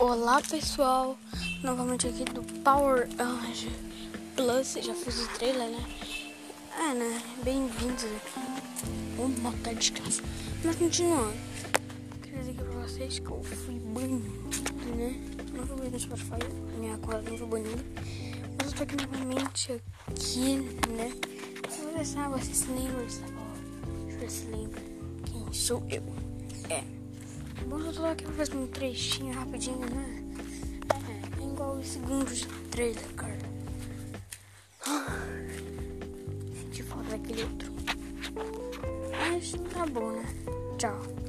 Olá pessoal, novamente aqui do Power Ange Plus, já fiz o trailer, né? É, né? Bem-vindos aqui. Uma moto de casa. Mas continuando, queria dizer aqui pra vocês que eu fui banido, né? Não fui banido no Spotify, minha conta não foi banida. Mas eu tô aqui novamente aqui, né? Vou ver se vocês se lembram? Deixa eu ver se lembra quem sou eu. É. Bom, eu tô aqui pra fazer um trechinho rapidinho, né? É, é igual o segundo de trailer, cara. Senti falta daquele outro. Mas tá bom, né? Tchau.